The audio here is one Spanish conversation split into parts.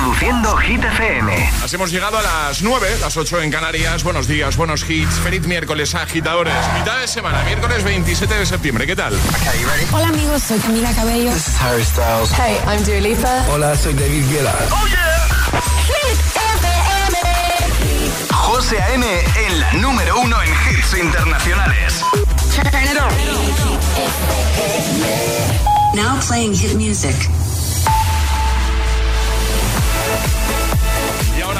Reproduciendo Hit FM. Así hemos llegado a las 9, las 8 en Canarias. Buenos días, buenos hits. Feliz miércoles, agitadores. Mitad de semana, miércoles 27 de septiembre. ¿Qué tal? Hola amigos, soy Camila Cabello. This is Harry Styles. Hey, I'm Dua Lipa. Hola, soy David Guetta. ¡Oh, yeah! Hit FM. José A.M. en la número uno en hits internacionales. Turn it on. Now playing hit music.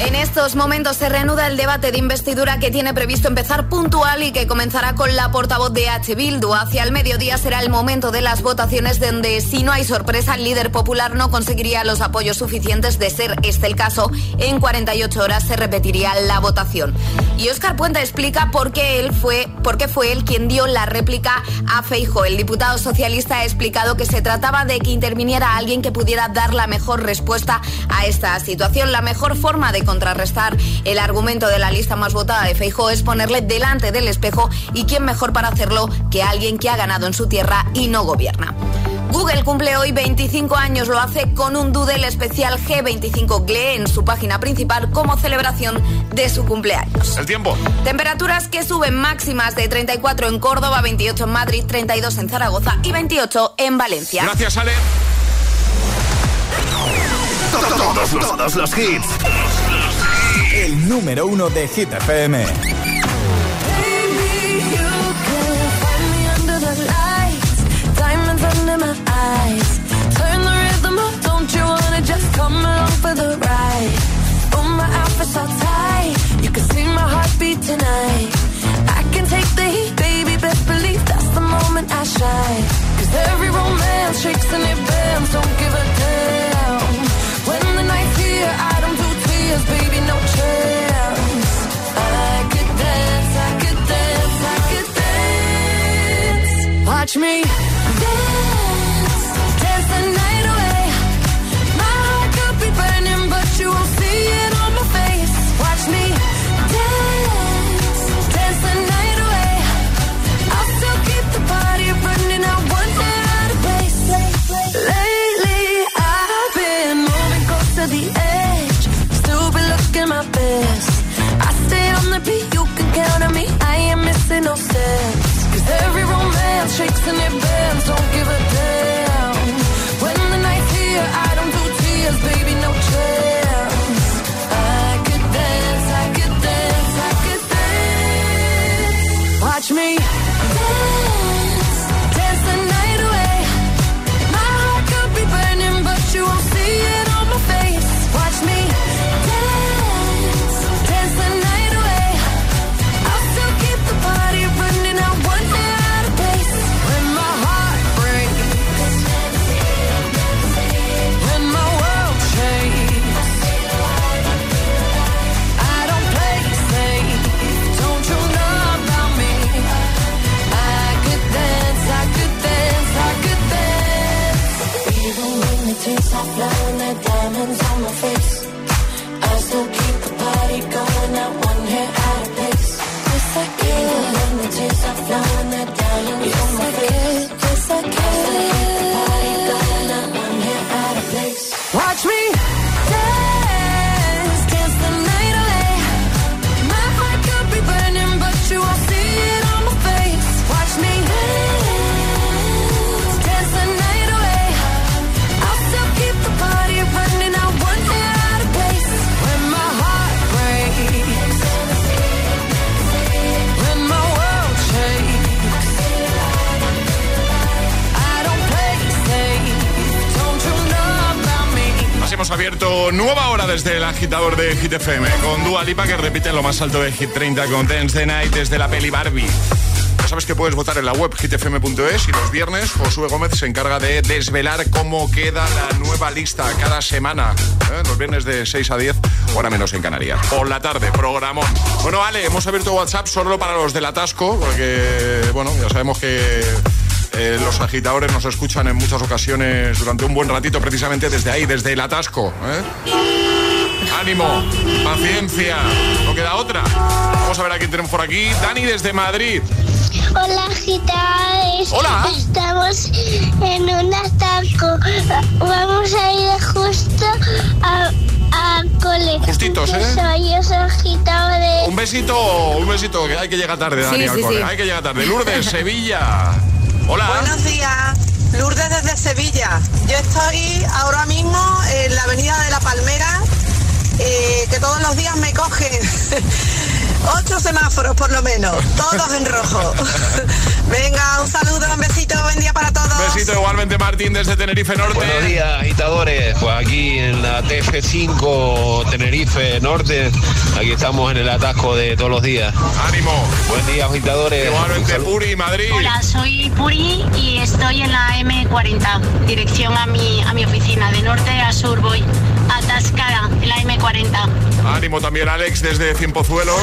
En estos momentos se reanuda el debate de investidura que tiene previsto empezar puntual y que comenzará con la portavoz de H. Bildu. Hacia el mediodía será el momento de las votaciones donde, si no hay sorpresa, el líder popular no conseguiría los apoyos suficientes de ser este el caso. En 48 horas se repetiría la votación. Y Óscar Puente explica por qué él fue, por qué fue él quien dio la réplica a Feijo. El diputado socialista ha explicado que se trataba de que interviniera alguien que pudiera dar la mejor respuesta a esta situación. La mejor forma de contrarrestar el argumento de la lista más votada de Feijo es ponerle delante del espejo y quién mejor para hacerlo que alguien que ha ganado en su tierra y no gobierna. Google cumple hoy 25 años, lo hace con un doodle especial G25 GLE en su página principal como celebración de su cumpleaños. El tiempo. Temperaturas que suben máximas de 34 en Córdoba, 28 en Madrid, 32 en Zaragoza y 28 en Valencia. Gracias, Ale. Todos los hits. El número uno de Hit FM. Tonight, me romance shakes and it nueva hora desde el agitador de Hit FM con Dua Lipa que repite lo más alto de Hit 30 con Dance the Night desde la peli Barbie. Ya sabes que puedes votar en la web hitfm.es y los viernes Josué Gómez se encarga de desvelar cómo queda la nueva lista cada semana. ¿eh? Los viernes de 6 a 10, hora menos en Canarias. Por la tarde, programón. Bueno, vale, hemos abierto WhatsApp solo para los del atasco, porque, bueno, ya sabemos que eh, los agitadores nos escuchan en muchas ocasiones durante un buen ratito, precisamente desde ahí, desde el atasco. ¿eh? Ánimo, paciencia, no queda otra. Vamos a ver a quién tenemos por aquí. Dani desde Madrid. Hola, agitadores. Hola. vamos en un ataco. Vamos a ir justo a, a cole. Justitos, ¿eh? Soy agitadores. Un besito, un besito, que hay que llegar tarde, Dani, Sí, al sí, cole. sí. Hay que llegar tarde. Lourdes, Sevilla. Hola. Buenos días, Lourdes desde Sevilla. Yo estoy ahora mismo en la avenida de la Palmera, eh, que todos los días me cogen ocho semáforos por lo menos, todos en rojo. Venga, un saludo, un besito, buen día para todos. Besito igualmente, Martín, desde Tenerife Norte. Buenos días, agitadores. Pues aquí en la TF5 Tenerife Norte, aquí estamos en el atasco de todos los días. Ánimo. Buen día, agitadores. Igualmente. Puri, Madrid. Hola, soy Puri y estoy en la M40, dirección a mi, a mi oficina. De norte a sur voy, M40. También, Alex, desde Cienpozuelos.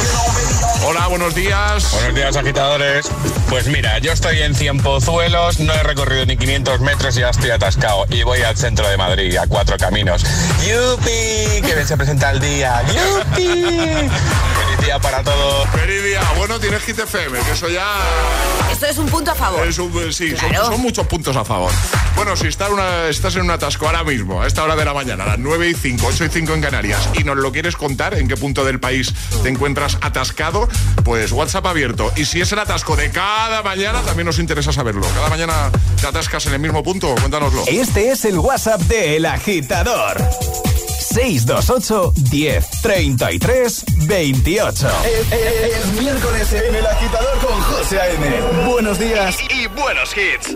Hola, buenos días. Buenos días, agitadores. Pues mira, yo estoy en Cienpozuelos, no he recorrido ni 500 metros y ya estoy atascado. Y voy al centro de Madrid, a cuatro caminos. ¡Yupi! Que bien se presenta el día. ¡Yupi! Día para todos. Feliz día. Bueno, tienes Hit FM, que eso ya Esto es un punto a favor. es un- sí, son- Claro. son, muchos puntos a favor. Bueno, si estás, una- estás en un atasco ahora mismo, a esta hora de la mañana, a las 9 y 5, 8 y 5 en Canarias, y nos lo quieres contar, en qué punto del país te encuentras atascado, pues WhatsApp abierto. Y si es el atasco de cada mañana, también nos interesa saberlo. Cada mañana te atascas en el mismo punto, cuéntanoslo. Este es el WhatsApp de El Agitador. 628 10 33 28. Es, es- es miércoles en El Agitador con José A.M. Buenos días. Y buenos hits.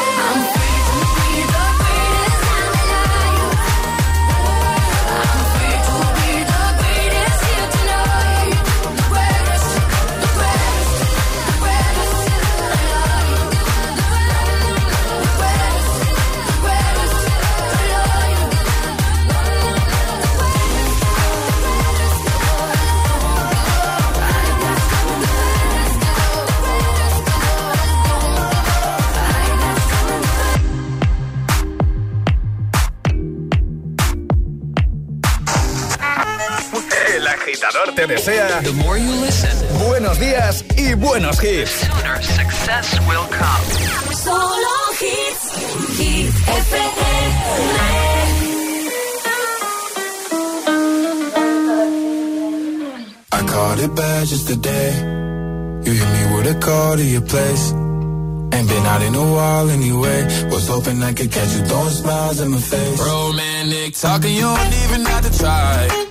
te desea The more you listen, buenos días y buenos hits. The success will come. I caught it bad just today. You hit me with a call to your place. Ain't been out in a while anyway. Was hoping I could catch you throwing smiles in my face. Romantic talking, you don't even have to try.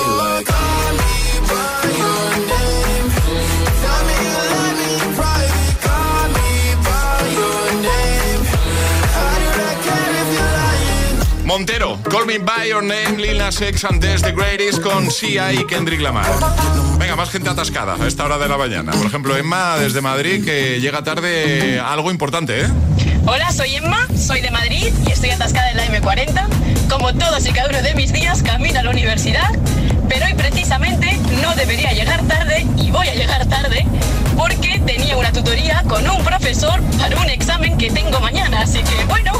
Montero, Call Me By Your Name, Lil Nas X antes The Greatest con Sia y Kendrick Lamar. Venga, más gente atascada a esta hora de la mañana. Por ejemplo, Emma desde Madrid que llega tarde algo importante, ¿eh? Hola, soy Emma, soy de Madrid y estoy atascada en la M40. Como todos y cada uno de mis días, camino a la universidad, pero hoy precisamente no debería llegar tarde y voy a llegar tarde porque tenía una tutoría con un profesor para un examen que tengo mañana. Así que bueno,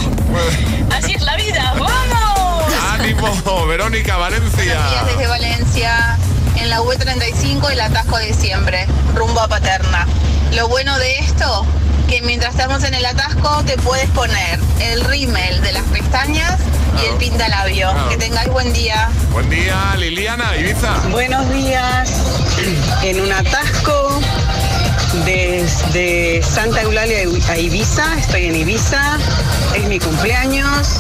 así es la vida. ¡Vamos! ¡Ánimo! Verónica, Valencia. desde Valencia, en la V35 el atasco de siempre, rumbo a Paterna. Lo bueno de esto, que mientras estamos en el atasco te puedes poner el rímel de las pestañas y el pintalabio. Claro. Que tengáis buen día. Buen día, Liliana, Ibiza. Buenos días. En un atasco desde Santa Eulalia a Ibiza. Estoy en Ibiza. Es mi cumpleaños.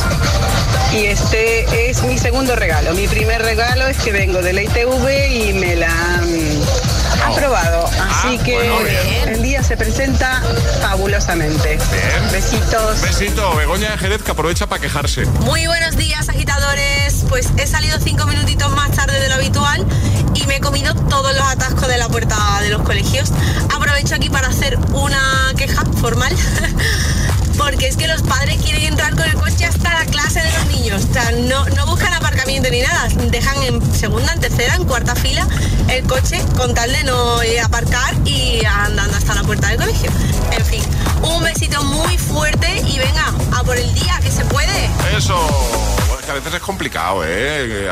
Y este es mi segundo regalo. Mi primer regalo es que vengo de la ITV y me la han aprobado. Así que bueno, bien. el día se presenta fabulosamente. Besitos. Besito, Begoña de Jerez que aprovecha para quejarse. Muy buenos días, agitadores. Pues he salido cinco minutitos más tarde de lo habitual y me he comido todos los atascos de la puerta de los colegios. Aprovecho aquí para hacer una queja formal. Porque es que los padres quieren entrar con el coche hasta la clase de los niños. O sea, no, no buscan aparcamiento ni nada. Dejan en segunda, en tercera, en cuarta fila el coche con tal de no eh, aparcar y andando hasta la puerta del colegio. En fin, un besito muy fuerte y venga, a por el día, que se puede. Eso. Bueno, es que a veces es complicado, ¿eh?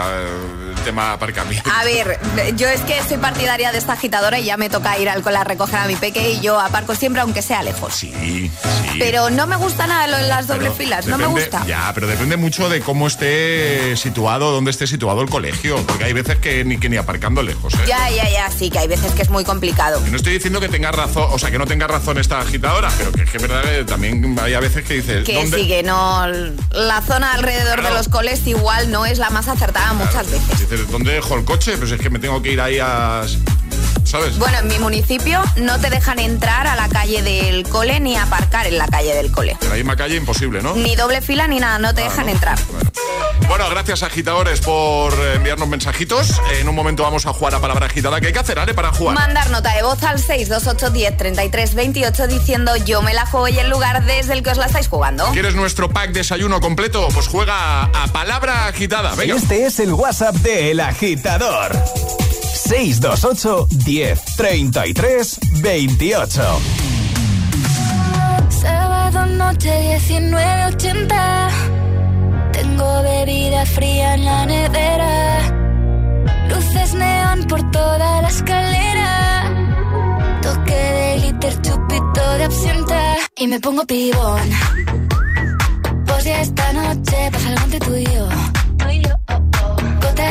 Tema aparcamiento. A ver, yo es que soy partidaria de esta agitadora y ya me toca ir al cole a recoger a mi peque y yo aparco siempre aunque sea lejos. Sí, sí. Pero no me gusta nada lo de las doble Pero filas, no me gusta. Ya, pero depende mucho de cómo esté situado, dónde esté situado el colegio. Porque hay veces que ni, que ni aparcando lejos, ¿eh? Ya, ya, ya, sí, que hay veces que es muy complicado. Y no estoy diciendo que tenga razón, o sea, que no tenga razón esta agitadora, pero que es que es verdad que también hay a veces que dices, Que ¿dónde? sí, que no. La zona alrededor de los coles igual no es la más acertada muchas veces. Dices, ¿dónde dejo el coche? Pues es que me tengo que ir ahí a... ¿Sabes? Bueno, en mi municipio no te dejan entrar a la calle del cole ni aparcar en la calle del cole. En la misma calle imposible, ¿no? Ni doble fila ni nada, no te dejan entrar. Bueno, gracias agitadores por enviarnos mensajitos. En un momento vamos a jugar a palabra agitada. ¿Qué hay que hacer, Ale, para jugar? Mandar nota de voz al 628 10 33 28 diciendo yo me la juego y el lugar desde el que os la estáis jugando. ¿Quieres nuestro pack desayuno completo? Pues juega a palabra agitada. Venga. Este es el WhatsApp de El Agitador. 628 10 33 28. Sábado noche 1980 Tengo bebida fría en la nevera. Luces neón por toda la escalera. Toque de glitter, chupito de absenta. Y me pongo pibón. Pues ya esta noche pasa algo entre tú y yo.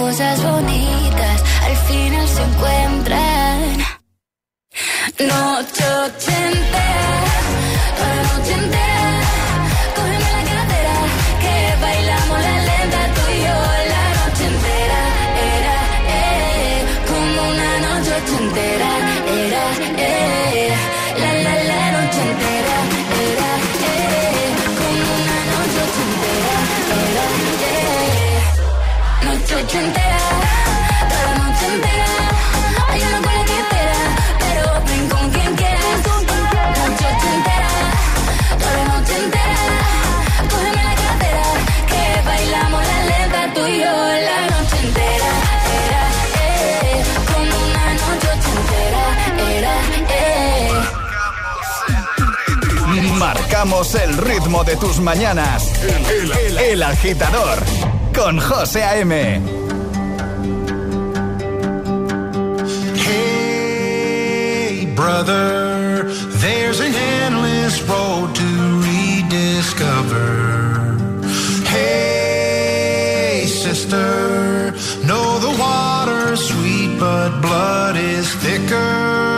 Cosas bonitas al final se encuentran. Noche ochentera, Marcamos el ritmo de tus mañanas. El, el- el agitador con José A.M. Hey, brother, there's an endless road to rediscover. Hey, sister, know the water's sweet, but blood is thicker.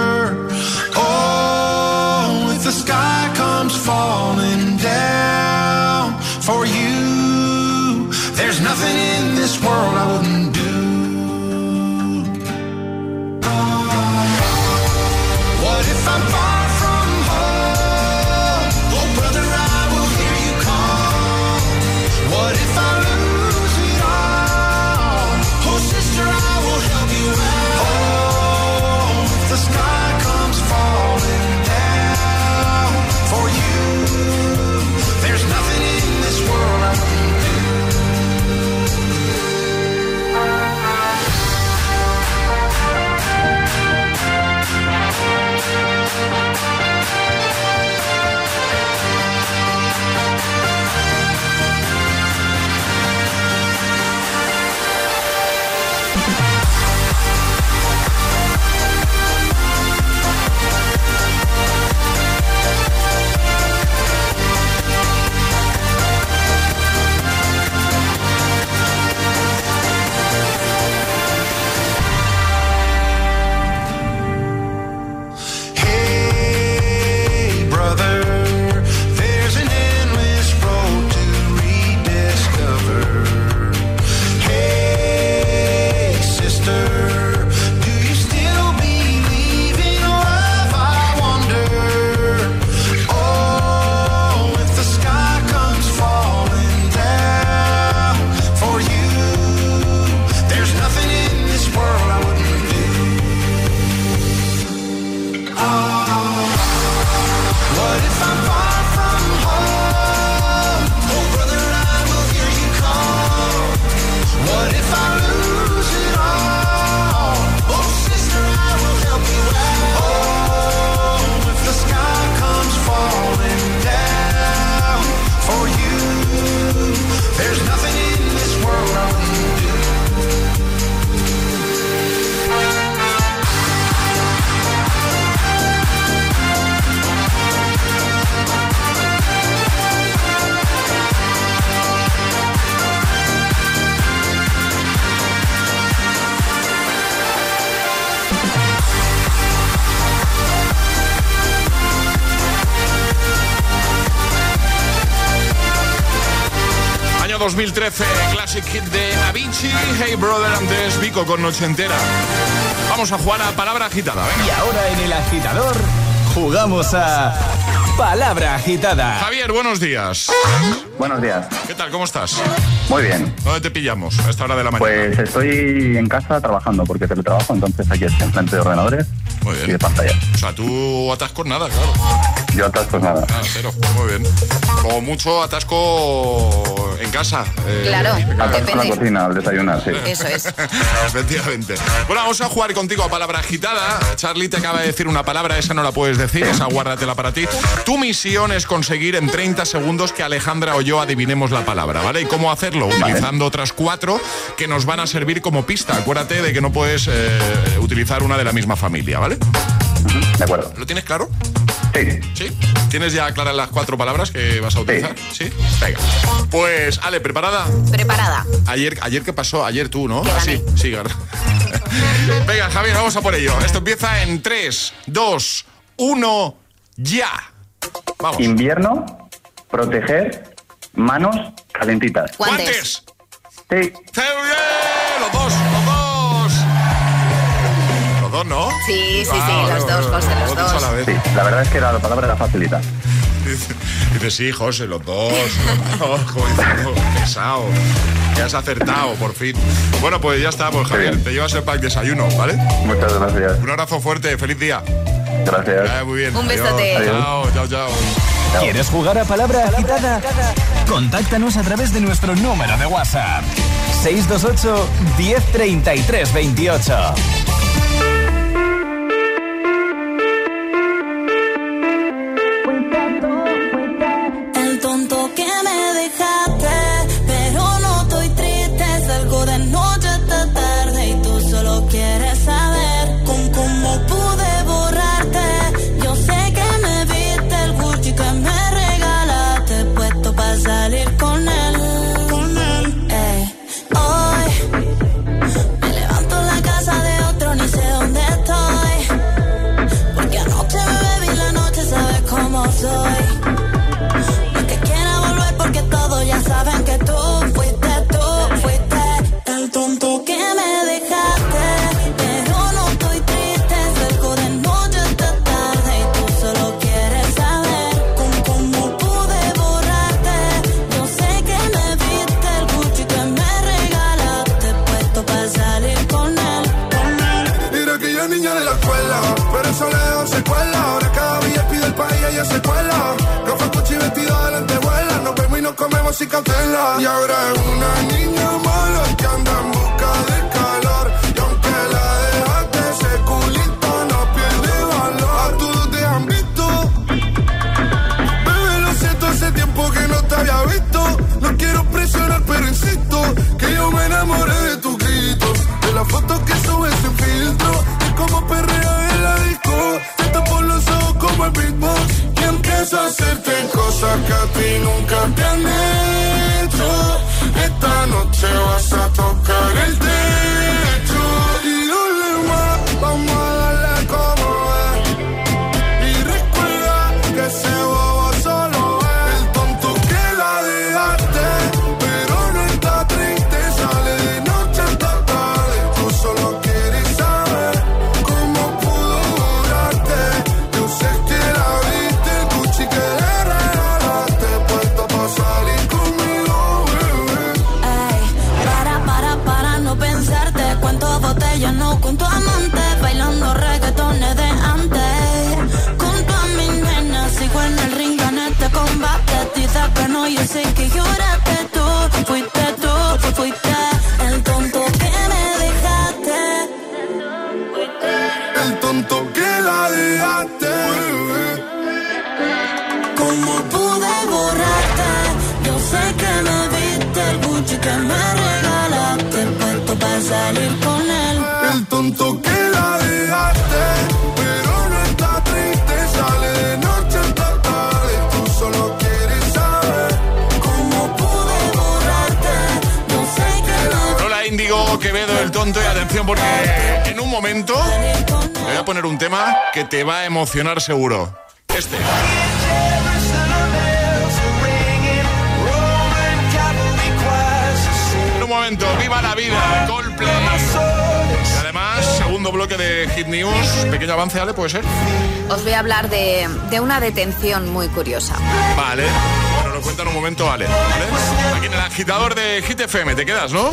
2013, Classic Hit de Avicii, Hey Brother, antes Vico con Noche Entera. Vamos a jugar a palabra agitada, venga. Y ahora en el agitador jugamos a Palabra Agitada. Javier, buenos días. Buenos días. ¿Qué tal? ¿Cómo estás? Muy bien. ¿Dónde te pillamos a esta hora de la mañana? Pues estoy en casa trabajando porque teletrabajo, entonces aquí estoy enfrente de ordenadores Muy bien. y de pantalla. O sea, tú atascos nada, claro. Yo atascos nada. Nada, cero. Muy bien. Como mucho atasco en casa. eh, Claro. Atasco en la cocina al desayunar, sí. Eso es. Efectivamente. Bueno, vamos a jugar contigo a palabra agitada. Charlie te acaba de decir una palabra, esa no la puedes decir, esa guárdatela para ti. Tu misión es conseguir en 30 segundos que Alejandra o yo adivinemos la palabra, ¿vale? ¿Y cómo hacerlo? Utilizando otras cuatro que nos van a servir como pista. Acuérdate de que no puedes eh, utilizar una de la misma familia, ¿vale? De acuerdo. ¿Lo tienes claro? Sí. ¿Sí? ¿Tienes ya claras las cuatro palabras que vas a utilizar? Sí. Venga. Pues, Ale, ¿preparada? Preparada. Ayer, ayer ¿qué pasó? Ayer tú, ¿no? Ah, sí, sí, Venga, Javier, vamos a por ello. Esto empieza en 3, 2, 1, ya. Vamos. Invierno, proteger, manos calentitas. Guantes. Sí. Los dos, los dos. Los dos, ¿no? Sí, sí, sí, Ah, los vale, dos, vale, José, los dos a la dos. vez. Sí, la verdad es que la palabra era facilita. Dice, dice, sí, José, los dos. Los dos, como diciendo, pesado. Que has acertado, por fin. Bueno, pues ya está, pues Javier, te llevas el pack desayuno, ¿vale? Muchas gracias. Un abrazo fuerte, feliz día. Gracias. Ah, muy bien. Un besote. Adiós. Chao, chao, chao. ¿Quieres jugar a Palabra Agitada? Contáctanos a través de nuestro número de WhatsApp. 628 1033 28. Tonto y atención porque en un momento te voy a poner un tema que te va a emocionar seguro. Este. momento, Viva la Vida, Coldplay. Y además, segundo bloque de Hit News, pequeño avance, Ale, ¿puede ser? Os voy a hablar de, de una detención muy curiosa. Vale. Bueno, lo cuenta en un momento, Ale. ¿vale? Aquí en el agitador de Hit FM, ¿te quedas, no?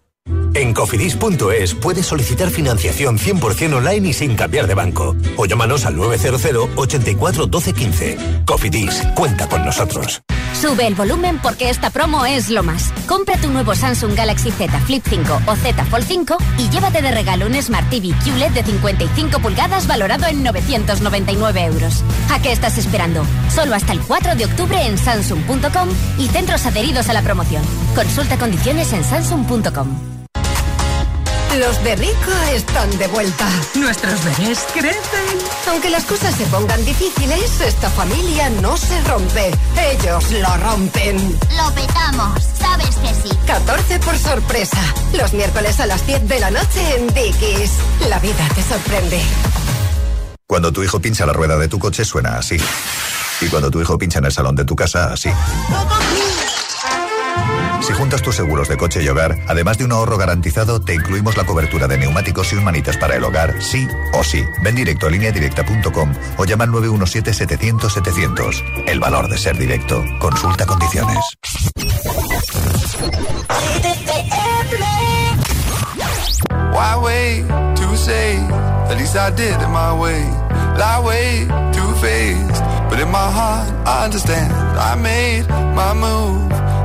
En cofidis.es puedes solicitar financiación 100% online y sin cambiar de banco. O llámanos al 900 84 12 15. Cofidis, cuenta con nosotros. Sube el volumen porque esta promo es lo más. Compra tu nuevo Samsung Galaxy Z Flip 5 o Z Fold 5 y llévate de regalo un Smart TV QLED de 55 pulgadas valorado en 999 euros. ¿A qué estás esperando? Solo hasta el 4 de octubre en Samsung.com y centros adheridos a la promoción. Consulta condiciones en Samsung.com. Los de Rico están de vuelta. Nuestros bebés crecen. Aunque las cosas se pongan difíciles, esta familia no se rompe. Ellos lo rompen. Lo petamos, sabes que sí. 14 por sorpresa. Los miércoles a las 10 de la noche en Dickies. La vida te sorprende. Cuando tu hijo pincha la rueda de tu coche suena así. Y cuando tu hijo pincha en el salón de tu casa, así. Si juntas tus seguros de coche y hogar, además de un ahorro garantizado, te incluimos la cobertura de neumáticos y un manitas para el hogar, sí o sí. Ven directo a lineadirecta.com o llama al 917-700-700. El valor de ser directo. Consulta condiciones. Way. Too faced,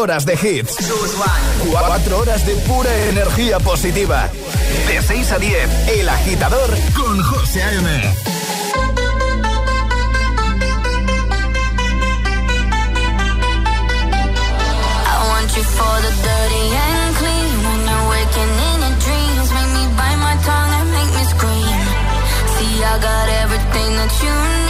Horas de hits. Cuatro horas de pura energía positiva. De 6 a 10, El Agitador con José A.M. For the dirty and clean. When you're waking in your dreams, make me bite my tongue and make me scream. See, I got everything that you need.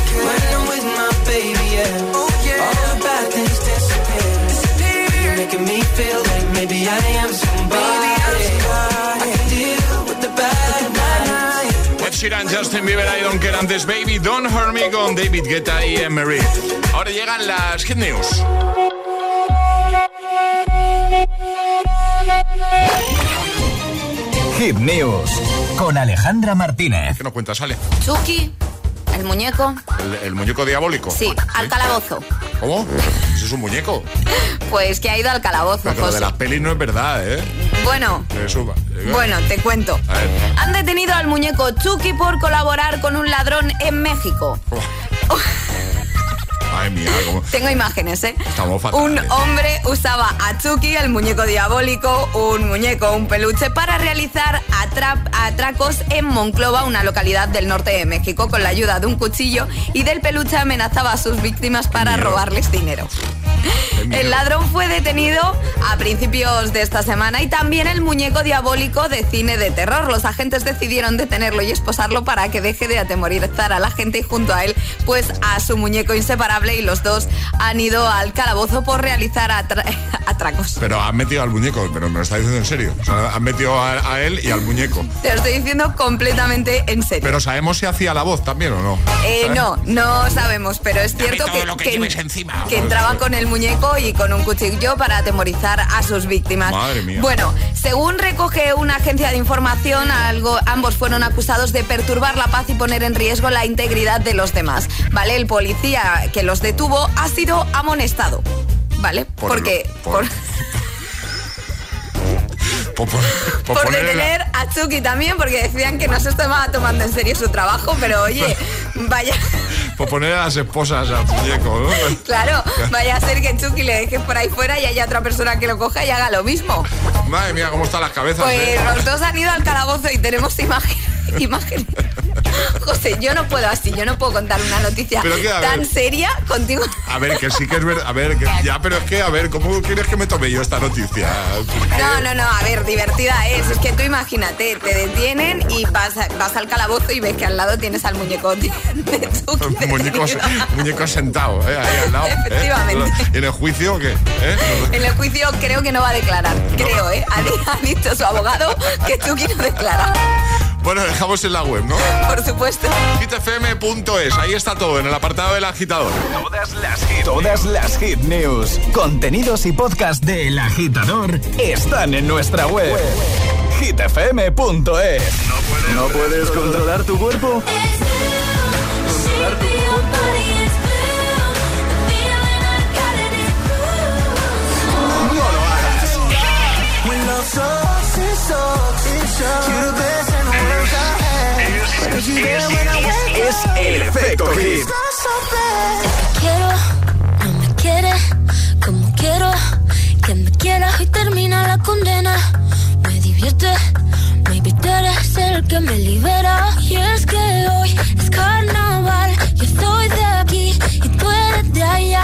Sheeran, Justin Bieber, I don't care antes, Baby, Don't Hurt Me con David Guetta y Emery. Ahora llegan las Hit News. Hit News con Alejandra Martínez. ¿Qué nos cuentas, Ale? Chucky, el muñeco, ¿El, el muñeco diabólico? sí, al calabozo. ¿Cómo? Es un muñeco. Pues que ha ido al calabozo, Pero lo de José. las pelis no es verdad, ¿eh? Bueno, Eso va. bueno, te cuento. A ver. Han detenido al muñeco Chucky por colaborar con un ladrón en México. Tengo imágenes, ¿eh? Estamos. Un hombre usaba a Chucky, el muñeco diabólico, un muñeco, un peluche, para realizar atracos en Monclova, una localidad del norte de México, con la ayuda de un cuchillo y del peluche amenazaba a sus víctimas para robarles dinero. El ladrón fue detenido a principios de esta semana y también el muñeco diabólico de cine de terror. Los agentes decidieron detenerlo y esposarlo para que deje de atemorizar a la gente y junto a él, pues a su muñeco inseparable y los dos han ido al calabozo por realizar atra- atracos. Pero han metido al muñeco, pero me lo está diciendo en serio. O sea, han metido a, a él y al muñeco. Te lo estoy diciendo completamente en serio. Pero sabemos si hacía la voz también o no. Eh, no, no sabemos, pero es cierto que, lo que que- lleves encima. que entraba con el muñeco y con un cuchillo para atemorizar a sus víctimas. Madre mía. Bueno, según recoge una agencia de información, algo, ambos fueron acusados de perturbar la paz y poner en riesgo la integridad de los demás. ¿Vale? El policía que los detuvo ha sido amonestado. ¿Vale? Por Porque el- por- Por, por- por por poner en la- detener a Chucky también, porque decían que no se estaba tomando en serio su trabajo, pero oye, vaya, por poner a las esposas al muñeco, ¿no? claro, vaya a ser que Chucky le dejes por ahí fuera y haya otra persona que lo coja y haga lo mismo. Madre mía, cómo están las cabezas. Pues ¿eh? los dos han ido al calabozo y tenemos imagen- imágenes. José, yo no puedo así, yo no puedo contar una noticia que, tan ver. seria contigo. A ver, que sí que es verdad. A ver, que, ya, pero es que, a ver, ¿cómo quieres que me tome yo esta noticia? No, no, no, a ver, divertida es. Es que tú imagínate, te detienen y vas, vas al calabozo y ves que al lado tienes al muñeco de Chucky. muñeco, muñeco sentado, ¿eh? Ahí al lado. ¿eh? Efectivamente. ¿Y en el juicio qué? ¿Eh? En el juicio creo que no va a declarar, creo, ¿eh? Ha, di- ha dicho su abogado que Chucky no declara, Bueno, dejamos en la web, ¿no? por supuesto. hitfm.es, ahí está todo, en el apartado del agitador. Todas las hit, todas las hit news, contenidos y podcast de El Agitador están en nuestra web. hitfm.es. No puedes controlar tu cuerpo. Controlar tu. You're the best I wake Es el efecto hit. quiero, no me quiere como quiero que me quieras y termina la condena. Me divierte, maybe tú eres el que me libera. Y es que hoy es carnaval, yo soy de aquí y tú eres de allá.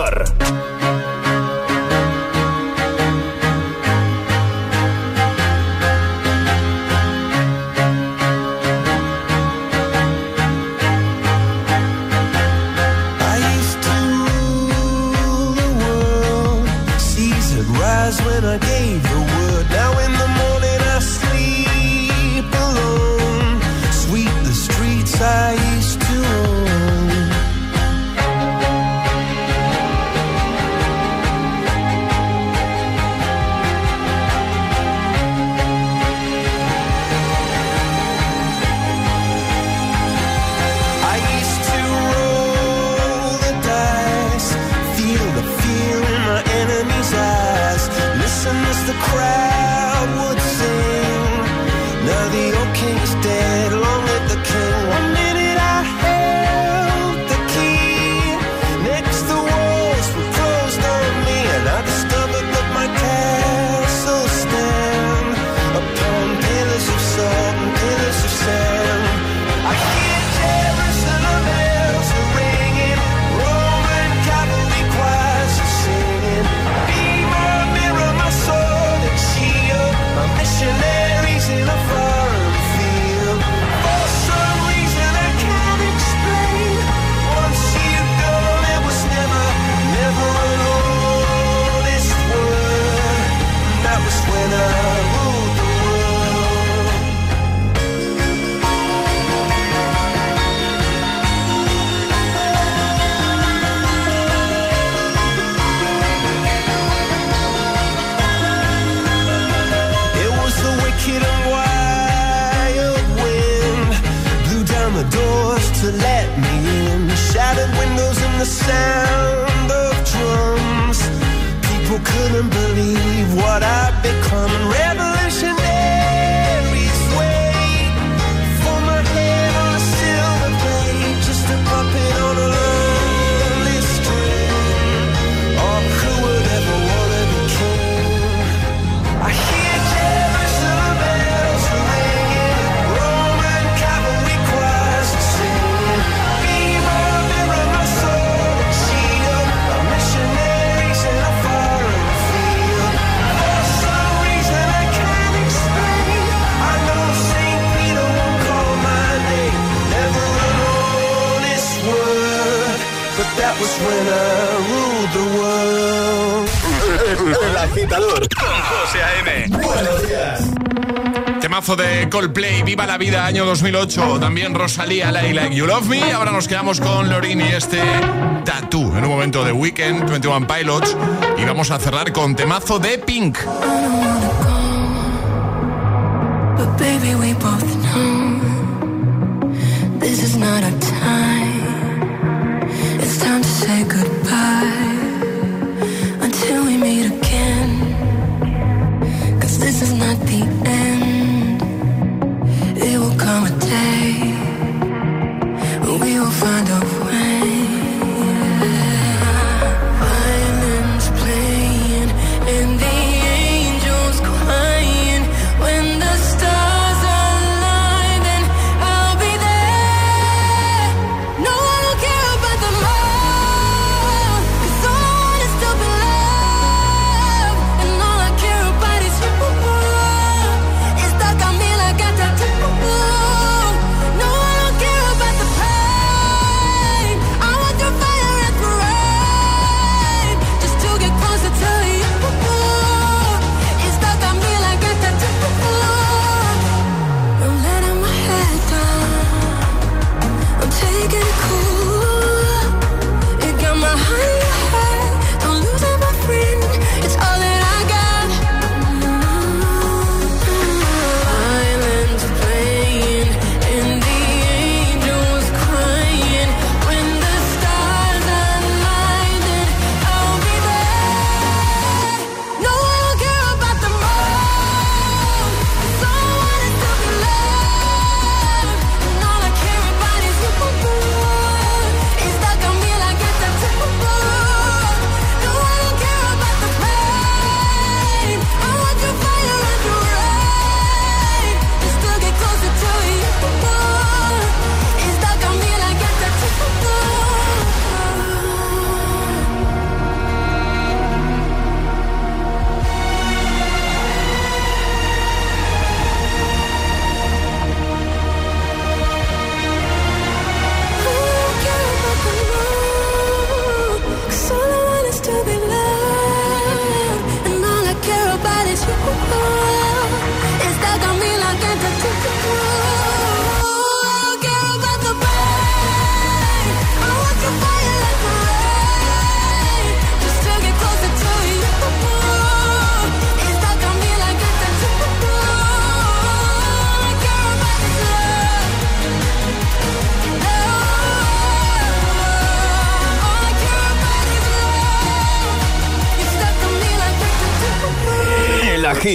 José A.M. Buenos días. Temazo de Coldplay, Viva la Vida, año 2008. También Rosalía, la Like You Love Me. Ahora nos quedamos con Lorin y este Tattoo. En un momento de Weekend, 21 Pilots. Y vamos a cerrar con temazo de Pink. It's time to say goodbye until we meet again. find out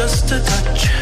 just a touch,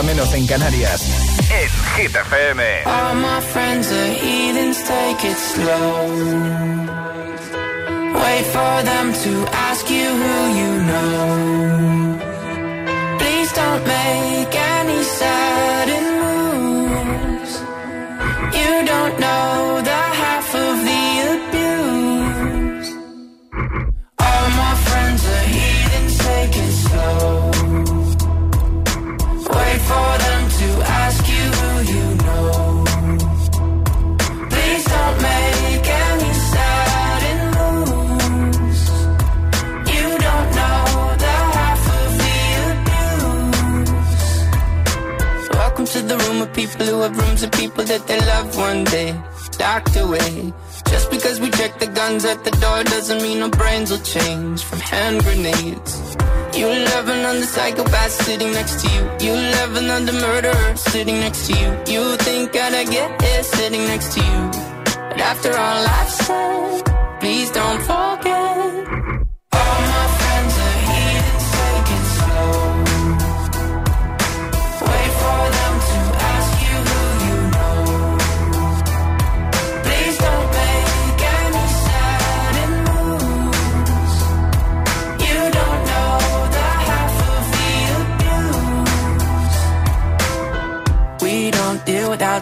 menos en Canarias. En Hit FM. All my friends are heathens, take it slow. Wait for them to ask you who you know. Please don't make another murderer sitting next to. You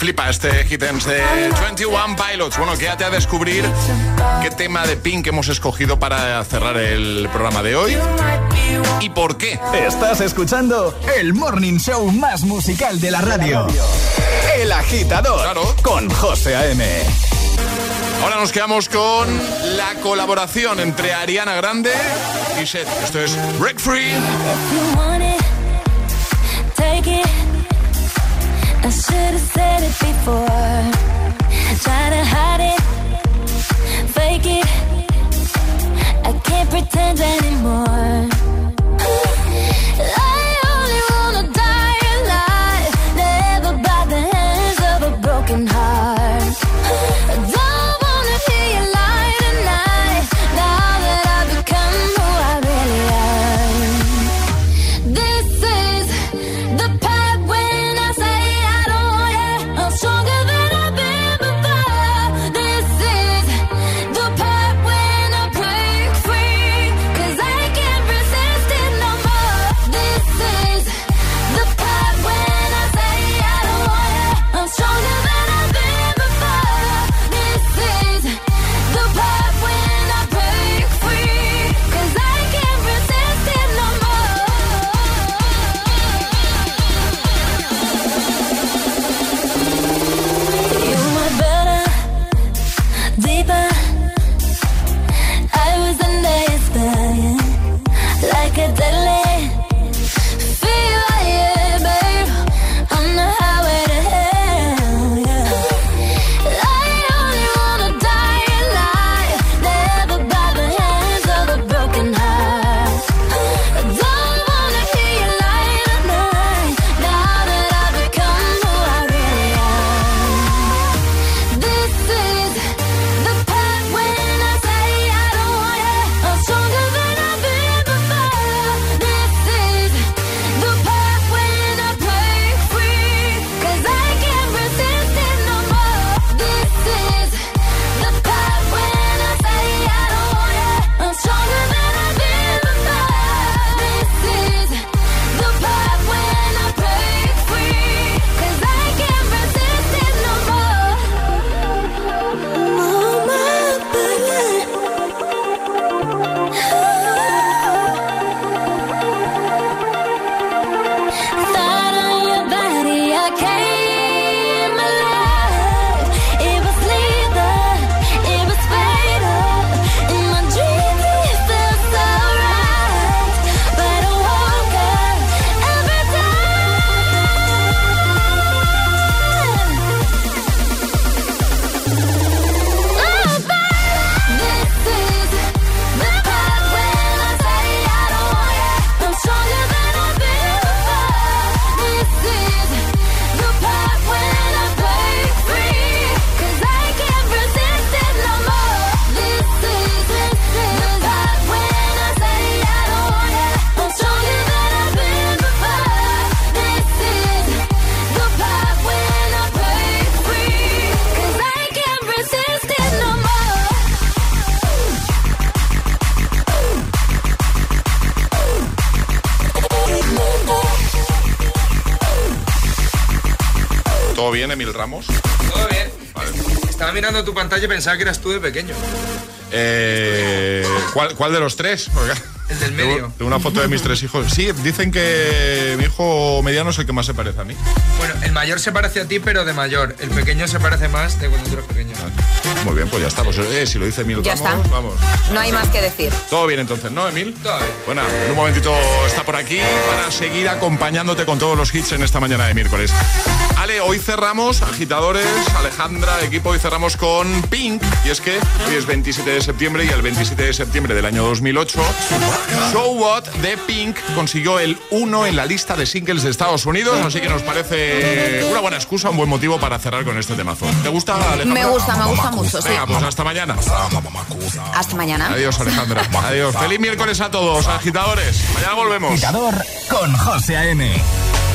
flipa este Hitens de 21 Pilots. Bueno, quédate a descubrir qué tema de Pink hemos escogido para cerrar el programa de hoy y por qué. Estás escuchando el morning show más musical de la radio. El agitador claro. con José A.M. Ahora nos quedamos con la colaboración entre Ariana Grande y Seth. Esto es Break Free. I should have said it before. Try to hide. mirando tu pantalla pensaba que eras tú de pequeño. Eh, ¿cuál, ¿Cuál de los tres? El del medio. Tengo, una foto de mis tres hijos. Sí, dicen que mi hijo mediano es el que más se parece a mí. Bueno, el mayor se parece a ti, pero de mayor. El pequeño se parece más de cuando tú eres muy bien, pues ya está. Pues, eh, si lo dice Emil, ya vamos, No hay más que decir. Todo bien entonces, ¿no, Emil? Todo bien. Bueno, en un momentito está por aquí para seguir acompañándote con todos los hits en esta mañana de miércoles. Hoy cerramos, agitadores, Alejandra, equipo, hoy cerramos con Pink. Y es que hoy es 27 de septiembre y el 27 de septiembre del año 2008, So What de Pink consiguió el 1 en la lista de singles de Estados Unidos. Así que nos parece una buena excusa, un buen motivo para cerrar con este temazo. ¿Te gusta, Alejandra? Me gusta, me gusta mucho, sí. Venga, pues hasta mañana. Hasta mañana. Adiós, Alejandra. Adiós. Feliz miércoles a todos, agitadores. Mañana volvemos. Agitador con José A.M.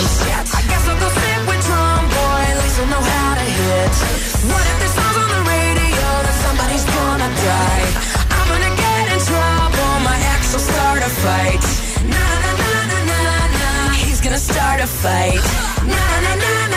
Jessica I guess I'll go sit with Drum Boy. At least I'll know how to hit. What if this song's on the radio? Then somebody's gonna die. I'm gonna get in trouble. My ex will start a fight. Na na na na na na. He's gonna start a fight. Na na na na.